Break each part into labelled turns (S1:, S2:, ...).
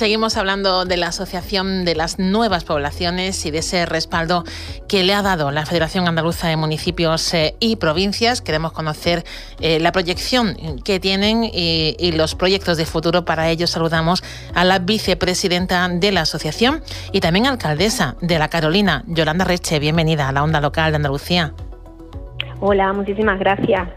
S1: Seguimos hablando de la Asociación de las Nuevas Poblaciones y de ese respaldo que le ha dado la Federación Andaluza de Municipios eh, y Provincias. Queremos conocer eh, la proyección que tienen y, y, los proyectos de futuro. Para ello saludamos a la vicepresidenta de la asociación y también alcaldesa de la Carolina, Yolanda Reche. Bienvenida a la onda local de Andalucía.
S2: Hola, muchísimas gracias.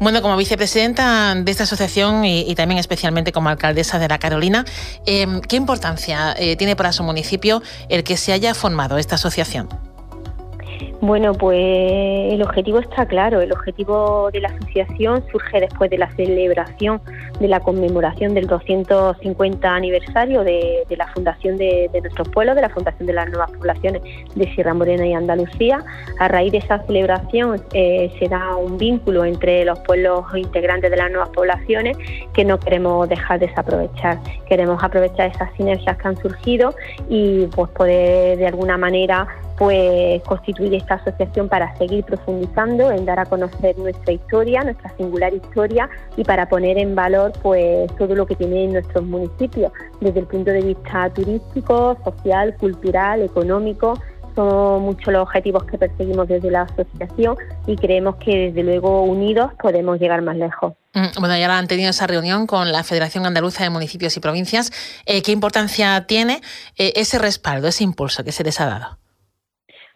S1: Bueno, como vicepresidenta de esta asociación y, también especialmente como alcaldesa de la Carolina, em, ¿qué importancia eh, tiene para su municipio el que se haya formado esta asociación?
S2: Bueno, pues el objetivo está claro. El objetivo de la asociación surge después de la celebración de la conmemoración del 250 aniversario de, la fundación de, nuestros pueblos, de la fundación de las nuevas poblaciones de Sierra Morena y Andalucía. A raíz de esa celebración eh, se da un vínculo entre los pueblos integrantes de las nuevas poblaciones que no queremos dejar desaprovechar. Queremos aprovechar esas sinergias que han surgido y pues poder de alguna manera pues constituir esta asociación para seguir profundizando en dar a conocer nuestra historia, nuestra singular historia y para poner en valor pues todo lo que tiene nuestros municipios desde el punto de vista turístico, social, cultural, económico. Son muchos los objetivos que perseguimos desde la asociación y creemos que desde luego unidos podemos llegar más lejos.
S1: Mm, bueno, ya han tenido esa reunión con la Federación Andaluza de Municipios y Provincias. Eh, ¿Qué importancia tiene eh, ese respaldo, ese impulso que se les ha dado?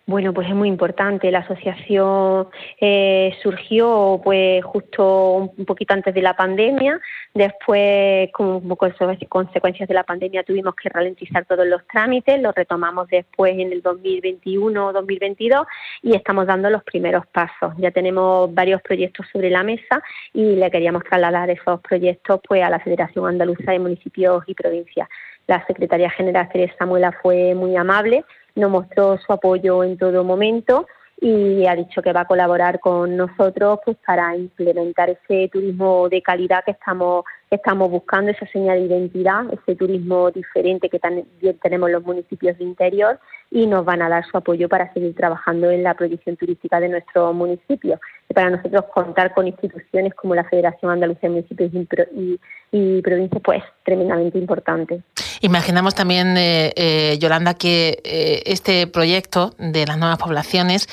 S2: Bueno, pues es muy importante. La asociación eh, surgió pues justo un poquito antes de la pandemia. Después, como consecuencias de la pandemia, tuvimos que ralentizar todos los trámites. Los retomamos después en el 2021 o 2022 y estamos dando los primeros pasos. Ya tenemos varios proyectos sobre la mesa y le queríamos trasladar esos proyectos pues a la Federación Andaluza de Municipios y Provincias. La secretaria general Teresa Muela fue muy amable nos mostró su apoyo en todo momento y ha dicho que va a colaborar con nosotros pues para implementar ese turismo de calidad que estamos estamos buscando esa señal de identidad, ese turismo diferente que también tenemos los municipios de interior y nos van a dar su apoyo para seguir trabajando en la proyección turística de nuestro municipio. Y para nosotros contar con instituciones como la Federación Andalucía de Municipios y, y Provincias pues tremendamente importante.
S1: Imaginamos también, eh, eh, Yolanda, que eh, este proyecto de las nuevas poblaciones,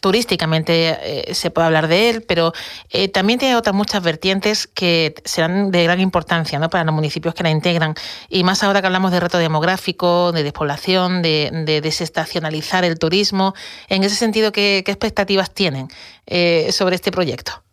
S1: turísticamente se puede hablar de él, pero también tiene otras muchas vertientes que serán de gran importancia ¿no? para los municipios que la integran. Y más ahora que hablamos de reto demográfico, de despoblación, de, desestacionalizar el turismo. En ese sentido, ¿qué, expectativas tienen sobre este proyecto?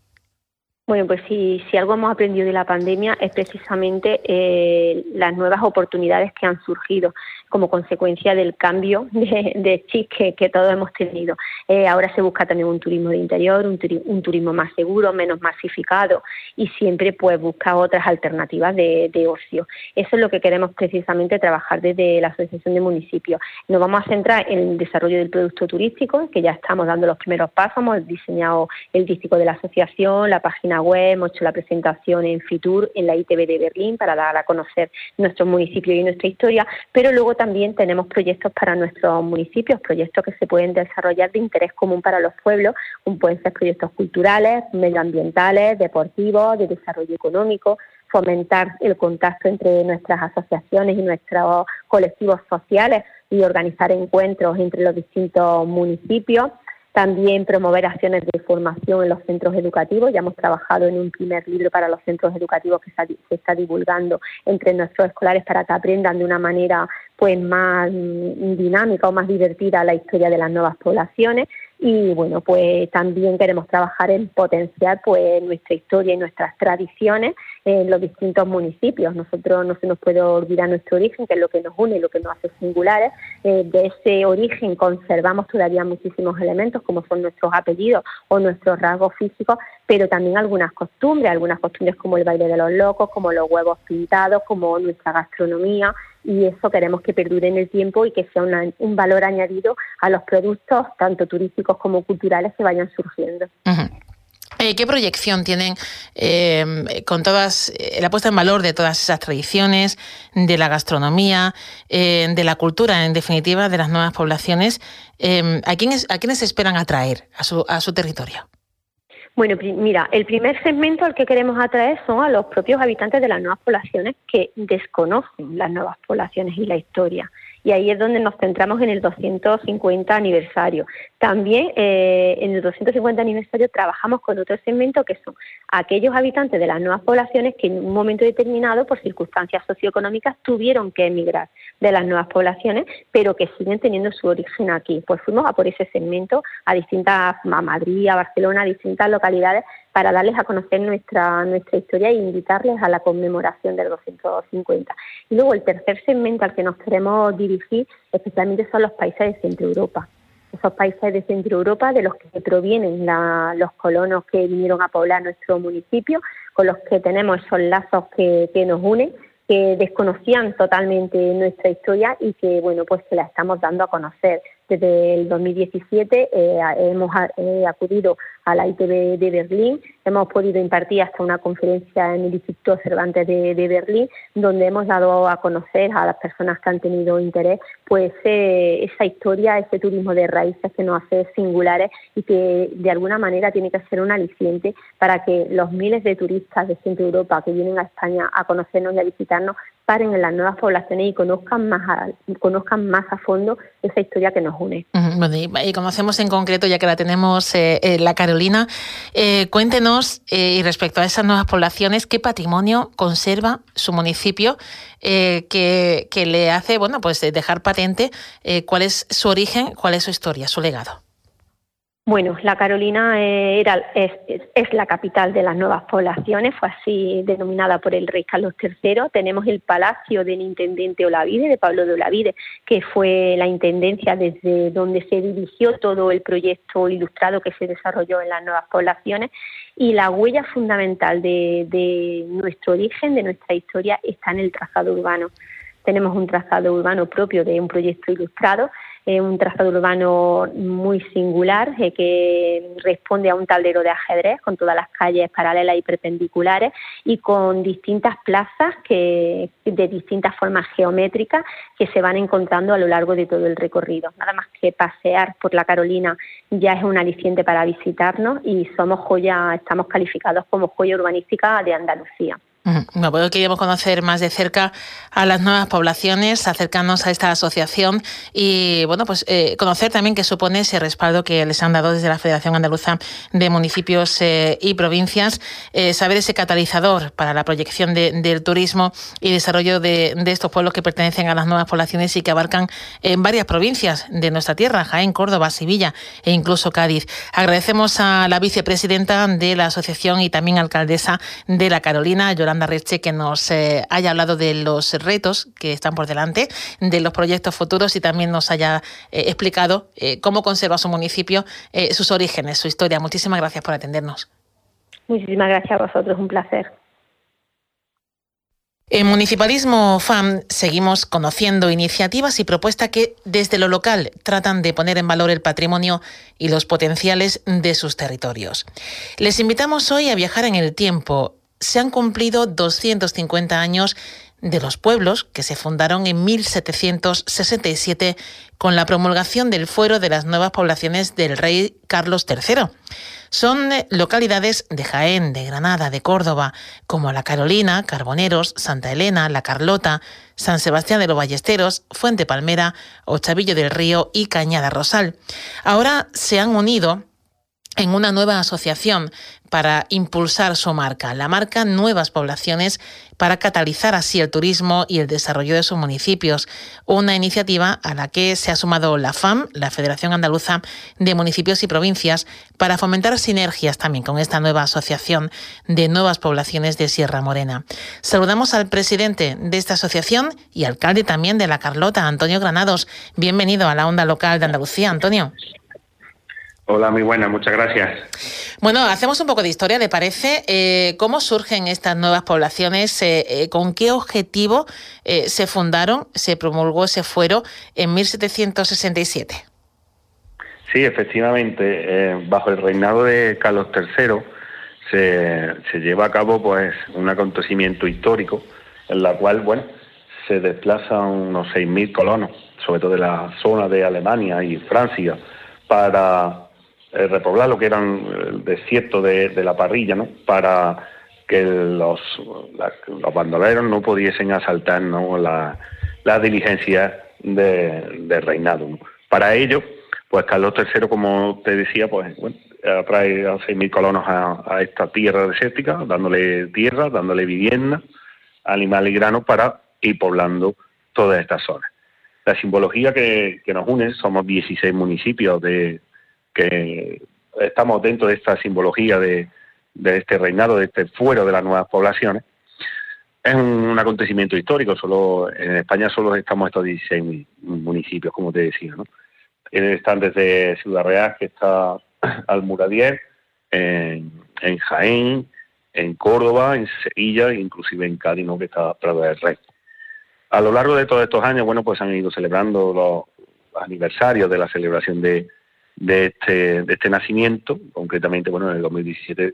S2: Bueno, pues si, si algo hemos aprendido de la pandemia es precisamente eh, las nuevas oportunidades que han surgido como consecuencia del cambio de, de chip que, todos hemos tenido. Eh, ahora se busca también un turismo de interior, un, turismo más seguro, menos masificado y siempre pues busca otras alternativas de, ocio. Eso es lo que queremos precisamente trabajar desde la Asociación de Municipios. Nos vamos a centrar en el desarrollo del producto turístico, que ya estamos dando los primeros pasos, hemos diseñado el dístico de la asociación, la página web, hemos hecho la presentación en Fitur, en la ITV de Berlín, para dar a conocer nuestros municipios y nuestra historia, pero luego también tenemos proyectos para nuestros municipios, proyectos que se pueden desarrollar de interés común para los pueblos, como pueden ser proyectos culturales, medioambientales, deportivos, de desarrollo económico, fomentar el contacto entre nuestras asociaciones y nuestros colectivos sociales y organizar encuentros entre los distintos municipios también promover acciones de formación en los centros educativos. Ya hemos trabajado en un primer libro para los centros educativos que se está divulgando entre nuestros escolares para que aprendan de una manera pues más mm, dinámica o más divertida la historia de las nuevas poblaciones y bueno pues también queremos trabajar en potenciar pues nuestra historia y nuestras tradiciones en los distintos municipios. Nosotros no se nos puede olvidar nuestro origen que es lo que nos une lo que nos hace singulares. Eh, de ese origen conservamos todavía muchísimos elementos como son nuestros apellidos o nuestros rasgos físicos pero también algunas costumbres algunas costumbres como el baile de los locos como los huevos pintados como nuestra gastronomía y eso queremos que perdure en el tiempo y que sea un valor añadido a los productos, tanto turísticos como culturales, que vayan surgiendo.
S1: Eh, ¿Qué proyección tienen eh, con todas eh, la puesta en valor de todas esas tradiciones, de la gastronomía, de la cultura, en definitiva, de las nuevas poblaciones? ¿a, quiénes, ¿A quiénes esperan atraer a su, a su territorio?
S2: Bueno, mira, el primer segmento al que queremos atraer son a los propios habitantes de las nuevas poblaciones que desconocen las nuevas poblaciones y la historia y ahí es donde nos centramos en el 250 aniversario. También eh, en el 250 aniversario trabajamos con otro segmento que son aquellos habitantes de las nuevas poblaciones que en un momento determinado, por circunstancias socioeconómicas, tuvieron que emigrar de las nuevas poblaciones, pero que siguen teniendo su origen aquí. Pues fuimos a por ese segmento a distintas, a Madrid, a Barcelona, a distintas localidades para darles a conocer nuestra, nuestra historia e invitarles a la conmemoración del 250. Y luego el tercer segmento al que nos queremos dirigir especialmente son los países de Centro Europa. Esos países de Centro Europa de los que provienen los colonos que vinieron a poblar nuestro municipio, con los que tenemos esos lazos que, que nos unen que desconocían totalmente nuestra historia y que bueno pues se la estamos dando a conocer desde el 2017 eh, hemos eh, acudido a la ITV de Berlín, hemos podido impartir hasta una conferencia en el Instituto Cervantes de, Berlín, donde hemos dado a conocer a las personas que han tenido interés pues eh, esa historia, ese turismo de raíces que nos hace singulares y que de alguna manera tiene que ser un aliciente para que los miles de turistas de Centro Europa que vienen a España a conocernos y a visitarnos paren en las nuevas poblaciones y conozcan más a, conozcan más a fondo esa historia que nos une.
S1: y, conocemos en concreto, ya que la tenemos, eh, eh, la Carolina, eh, cuéntenos, y respecto a esas nuevas poblaciones, ¿qué patrimonio conserva su municipio que, que, le hace, bueno, pues dejar patente cuál es su origen, cuál es su historia, su legado?
S2: Bueno, la Carolina eh, era, es, la capital de las nuevas poblaciones, fue así denominada por el rey Carlos III. Tenemos el palacio del intendente Olavide, de Pablo de Olavide, que fue la intendencia desde donde se dirigió todo el proyecto ilustrado que se desarrolló en las nuevas poblaciones. Y la huella fundamental de nuestro origen, de nuestra historia, está en el trazado urbano. Tenemos un trazado urbano propio de un proyecto ilustrado es un trazado urbano muy singular eh, que responde a un tablero de ajedrez con todas las calles paralelas y perpendiculares y con distintas plazas que, de distintas formas geométricas que se van encontrando a lo largo de todo el recorrido. Nada más que pasear por la Carolina ya es un aliciente para visitarnos y somos joya, estamos calificados como joya urbanística de Andalucía.
S1: Acuerdo que queríamos conocer más de cerca a las nuevas poblaciones, acercarnos a esta asociación y bueno, pues eh, conocer también qué supone ese respaldo que les han dado desde la Federación Andaluza de Municipios eh, y Provincias, eh, saber ese catalizador para la proyección del turismo y desarrollo de, estos pueblos que pertenecen a las nuevas poblaciones y que abarcan en varias provincias de nuestra tierra, Jaén, Córdoba, Sevilla e incluso Cádiz. Agradecemos a la vicepresidenta de la asociación y también alcaldesa de la Carolina, Yolanda Reche, que nos eh, haya hablado de los retos que están por delante, de los proyectos futuros y también nos haya eh, explicado eh, cómo conserva su municipio, sus orígenes, su historia. Muchísimas gracias por atendernos.
S2: Muchísimas gracias a vosotros, un placer.
S1: En Municipalismo FAM seguimos conociendo iniciativas y propuestas que desde lo local tratan de poner en valor el patrimonio y los potenciales de sus territorios. Les invitamos hoy a viajar en el tiempo se han cumplido 250 años de los pueblos que se fundaron en 1767 con la promulgación del fuero de las nuevas poblaciones del rey Carlos III. Son eh, localidades de Jaén, de Granada, de Córdoba, como La Carolina, Carboneros, Santa Elena, La Carlota, San Sebastián de los Ballesteros, Fuente Palmera, Ochavillo del Río y Cañada Rosal. Ahora se han unido en una nueva asociación para impulsar su marca, la marca Nuevas Poblaciones, para catalizar así el turismo y el desarrollo de sus municipios. Una iniciativa a la que se ha sumado la FAM, la Federación Andaluza de Municipios y Provincias, para fomentar sinergias también con esta nueva asociación de nuevas poblaciones de Sierra Morena. Saludamos al presidente de esta asociación y alcalde también de La Carlota, Antonio Granados. Bienvenido a la onda local de Andalucía, Antonio.
S3: Hola, muy buena, muchas gracias.
S1: Bueno, hacemos un poco de historia, ¿le parece? Eh, ¿Cómo surgen estas nuevas poblaciones? Eh, eh, ¿Con qué objetivo se fundaron, se promulgó ese fuero en 1767?
S3: Sí, efectivamente, bajo el reinado de Carlos III se, se, lleva a cabo pues un acontecimiento histórico en la cual, bueno, se desplazan unos 6.000 colonos, sobre todo de la zona de Alemania y Francia, para eh, repoblar lo que eran el desierto de, la parrilla, ¿no? Para que los, bandoleros no pudiesen asaltar ¿no? la, diligencia de, reinado. Para ello, pues Carlos III, como te decía, pues bueno, trae a 6.000 colonos a, esta tierra desértica, dándole tierra, dándole vivienda, animales y grano para ir poblando todas estas zonas. La simbología que, que nos une, somos 16 municipios de, que estamos dentro de esta simbología de, este reinado, de este fuero de las nuevas poblaciones, es un, acontecimiento histórico. Solo en España solo estamos estos 16 municipios, como te decía, ¿no? Están desde Ciudad Real, que está Almuradier, en, en Jaén, en Córdoba, en Sevilla, inclusive en Cádiz, que está Prado del Rey. A lo largo de todos estos años, bueno, pues han ido celebrando los aniversarios de la celebración de, de este, de este nacimiento, concretamente, bueno, en el 2017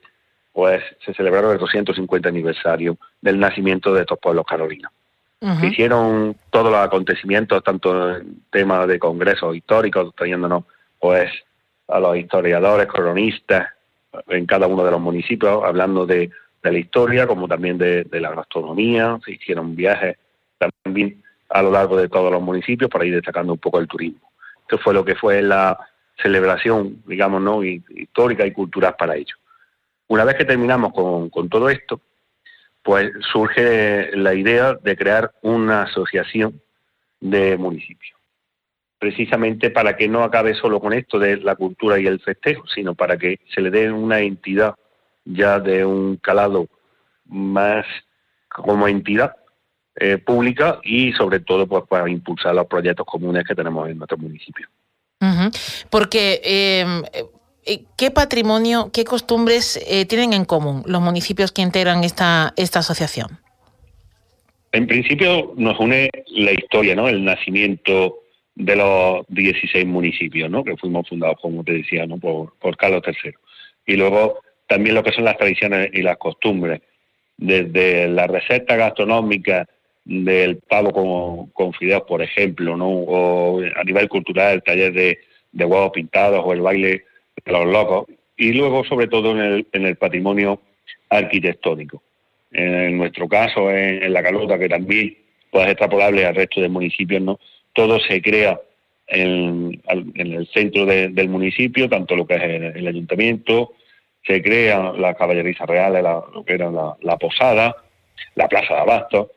S3: pues se celebraron el 250 aniversario del nacimiento de estos pueblos carolinos. Se hicieron todos los acontecimientos, tanto en temas de congresos históricos, trayéndonos pues a los historiadores, cronistas en cada uno de los municipios, hablando de, de la historia, como también de, de, la gastronomía, se hicieron viajes también a lo largo de todos los municipios para ir destacando un poco el turismo. Esto fue lo que fue la, celebración, digamos, ¿no? histórica y cultural para ello. Una vez que terminamos con, todo esto, pues surge la idea de crear una asociación de municipios, precisamente para que no acabe solo con esto de la cultura y el festejo, sino para que se le dé una entidad ya de un calado más como entidad eh, pública y sobre todo pues para impulsar los proyectos comunes que tenemos en nuestro municipio.
S1: Porque, em, eh, ¿qué patrimonio, qué costumbres eh, tienen en común los municipios que integran esta, esta asociación?
S3: En principio nos une la historia, ¿no? El nacimiento de los 16 municipios, ¿no? Que fuimos fundados, como te decía, ¿no? Por, Carlos III. Y luego también lo que son las tradiciones y las costumbres, desde la receta gastronómica del pavo con, con fideos, por ejemplo, ¿no? O a nivel cultural, el taller de, de huevos pintados o el baile de los locos. Y luego, sobre todo, en el, en el patrimonio arquitectónico. en nuestro caso en, La Calota, que también puede ser extrapolable al resto de municipios, ¿no? Todo se crea en, el centro del municipio, tanto lo que es el, ayuntamiento, se crea la caballeriza real, lo que era la, posada, la plaza de abasto.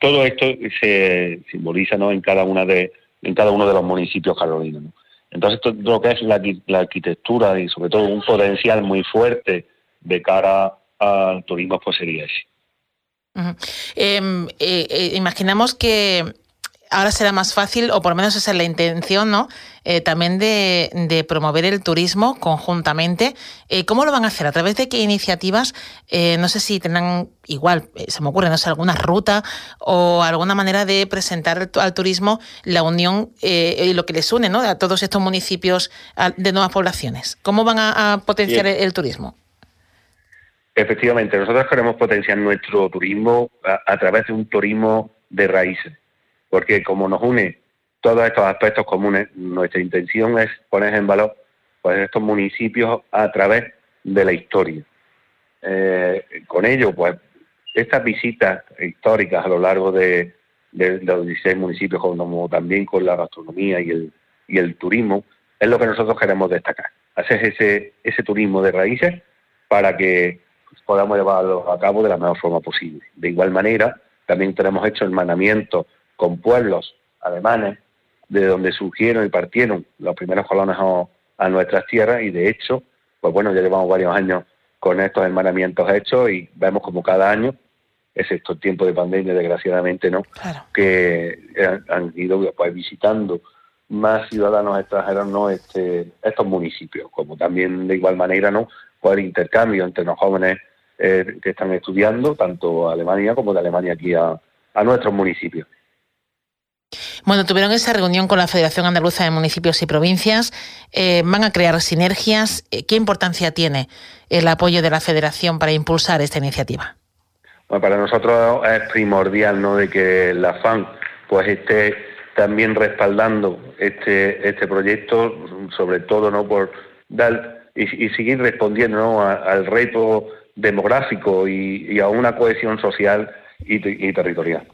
S3: Todo esto se simboliza ¿no? en cada una de en cada uno de los municipios carolinos. Entonces, todo lo que es la, arquitectura y sobre todo un potencial muy fuerte de cara al turismo, pues sería ese.
S1: Eh, imaginamos que ahora será más fácil, o por lo menos esa es la intención, ¿no? Eh, también de, promover el turismo conjuntamente. ¿Cómo lo van a hacer? ¿A través de qué iniciativas? no sé si tendrán, igual, se me ocurre, no sé, alguna ruta o alguna manera de presentar al turismo la unión y lo que les une, ¿no? A todos estos municipios de nuevas poblaciones. ¿Cómo van a, potenciar el turismo?
S3: Efectivamente, nosotros queremos potenciar nuestro turismo a, través de un turismo de raíces, porque como nos une todos estos aspectos comunes, nuestra intención es poner en valor pues, estos municipios a través de la historia. Eh, con ello, pues, estas visitas históricas a lo largo de, los 16 municipios, como también con la gastronomía y el, turismo, es lo que nosotros queremos destacar. Hacer ese, ese turismo de raíces para que podamos llevarlo a cabo de la mejor forma posible. De igual manera, también tenemos hecho hermanamientos con pueblos alemanes de donde surgieron y partieron los primeros colonos a, nuestras tierras y de hecho, pues bueno, ya llevamos varios años con estos hermanamientos hechos y vemos como cada año, excepto el tiempo de pandemia, desgraciadamente, ¿no? Que han, ido pues, visitando más ciudadanos extranjeros no este, estos municipios, como también de igual manera, ¿no? Pues el intercambio entre los jóvenes eh, que están estudiando, tanto Alemania como de Alemania aquí a, nuestros municipios.
S1: Bueno, tuvieron esa reunión con la Federación Andaluza de Municipios y Provincias. Eh, ¿Van a crear sinergias? Eh, ¿Qué importancia tiene el apoyo de la Federación para impulsar esta iniciativa?
S3: Bueno, para nosotros es primordial ¿no? de que la FAN pues, esté también respaldando este, este proyecto, sobre todo no por dar y, seguir respondiendo al reto demográfico y, a una cohesión social y, territorial.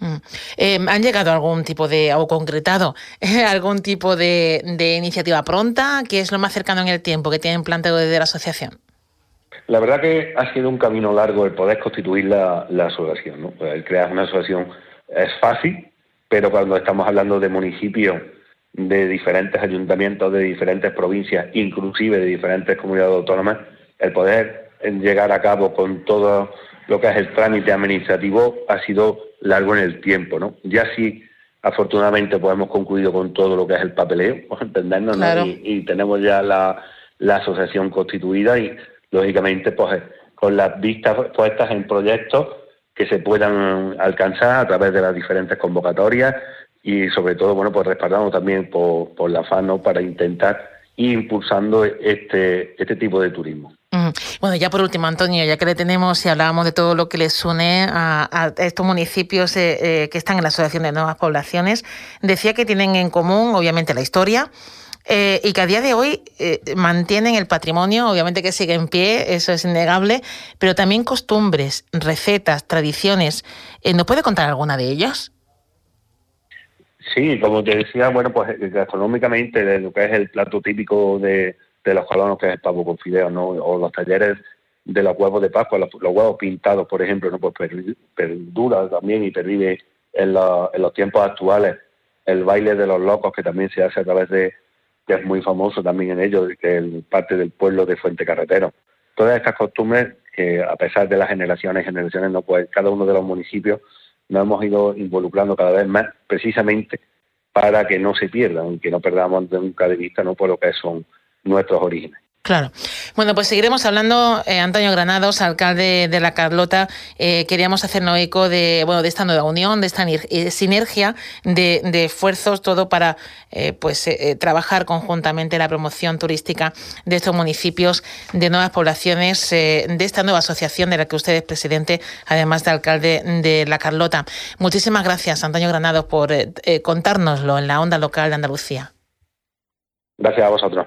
S1: Mm. Em, ¿Han llegado a algún tipo de, o concretado, algún tipo de, iniciativa pronta? ¿Qué es lo más cercano en el tiempo que tienen planteado desde la asociación?
S3: La verdad que ha sido un camino largo el poder constituir la, asociación. ¿no? El crear una asociación es fácil, pero cuando estamos hablando de municipios, de diferentes ayuntamientos, de diferentes provincias, inclusive de diferentes comunidades autónomas, el poder llegar a cabo con todo lo que es el trámite administrativo ha sido largo en el tiempo, ¿no? Ya sí, afortunadamente, pues hemos concluido con todo lo que es el papeleo, entendernos, y, tenemos ya la, asociación constituida y, lógicamente, pues con las vistas puestas en proyectos que se puedan alcanzar a través de las diferentes convocatorias y, sobre todo, bueno, pues respaldando también por, por la FAN, Para intentar ir impulsando este, este tipo de turismo.
S1: Bueno, ya por último, Antonio, ya que le tenemos y hablábamos de todo lo que les une a, estos municipios eh, eh, que están en la Asociación de Nuevas Poblaciones, decía que tienen en común, obviamente, la historia. Eh, y que a día de hoy mantienen el patrimonio, obviamente que sigue en pie, eso es innegable, pero también costumbres, recetas, tradiciones. ¿Nos puede contar alguna de ellas?
S3: Sí, como te decía, bueno, pues gastronómicamente, lo que es el plato típico de, de los colonos, que es el pavo con fideos, ¿no? O los talleres de los huevos de Pascua, los, huevos pintados, por ejemplo, ¿no? Pues perdura también y pervive en, en los tiempos actuales. El baile de los locos, que también se hace a través de, que es muy famoso también en ellos, que es parte del pueblo de Fuente Carretero. Todas estas costumbres que a pesar de las generaciones y generaciones, no pues cada uno de los municipios nos hemos ido involucrando cada vez más precisamente para que no se pierdan que no perdamos nunca de vista no por lo que son nuestros orígenes.
S1: Claro. Bueno, pues seguiremos hablando. Eh, Antonio Granados, alcalde de La Carlota, eh, queríamos hacernos eco de, bueno, de esta nueva unión, de esta eh, sinergia de, esfuerzos, todo para pues trabajar conjuntamente la promoción turística de estos municipios, de nuevas poblaciones, de esta nueva asociación de la que usted es presidente, además de alcalde de La Carlota. Muchísimas gracias, Antonio Granados, por contárnoslo en la onda local de Andalucía.
S3: Gracias a vosotros.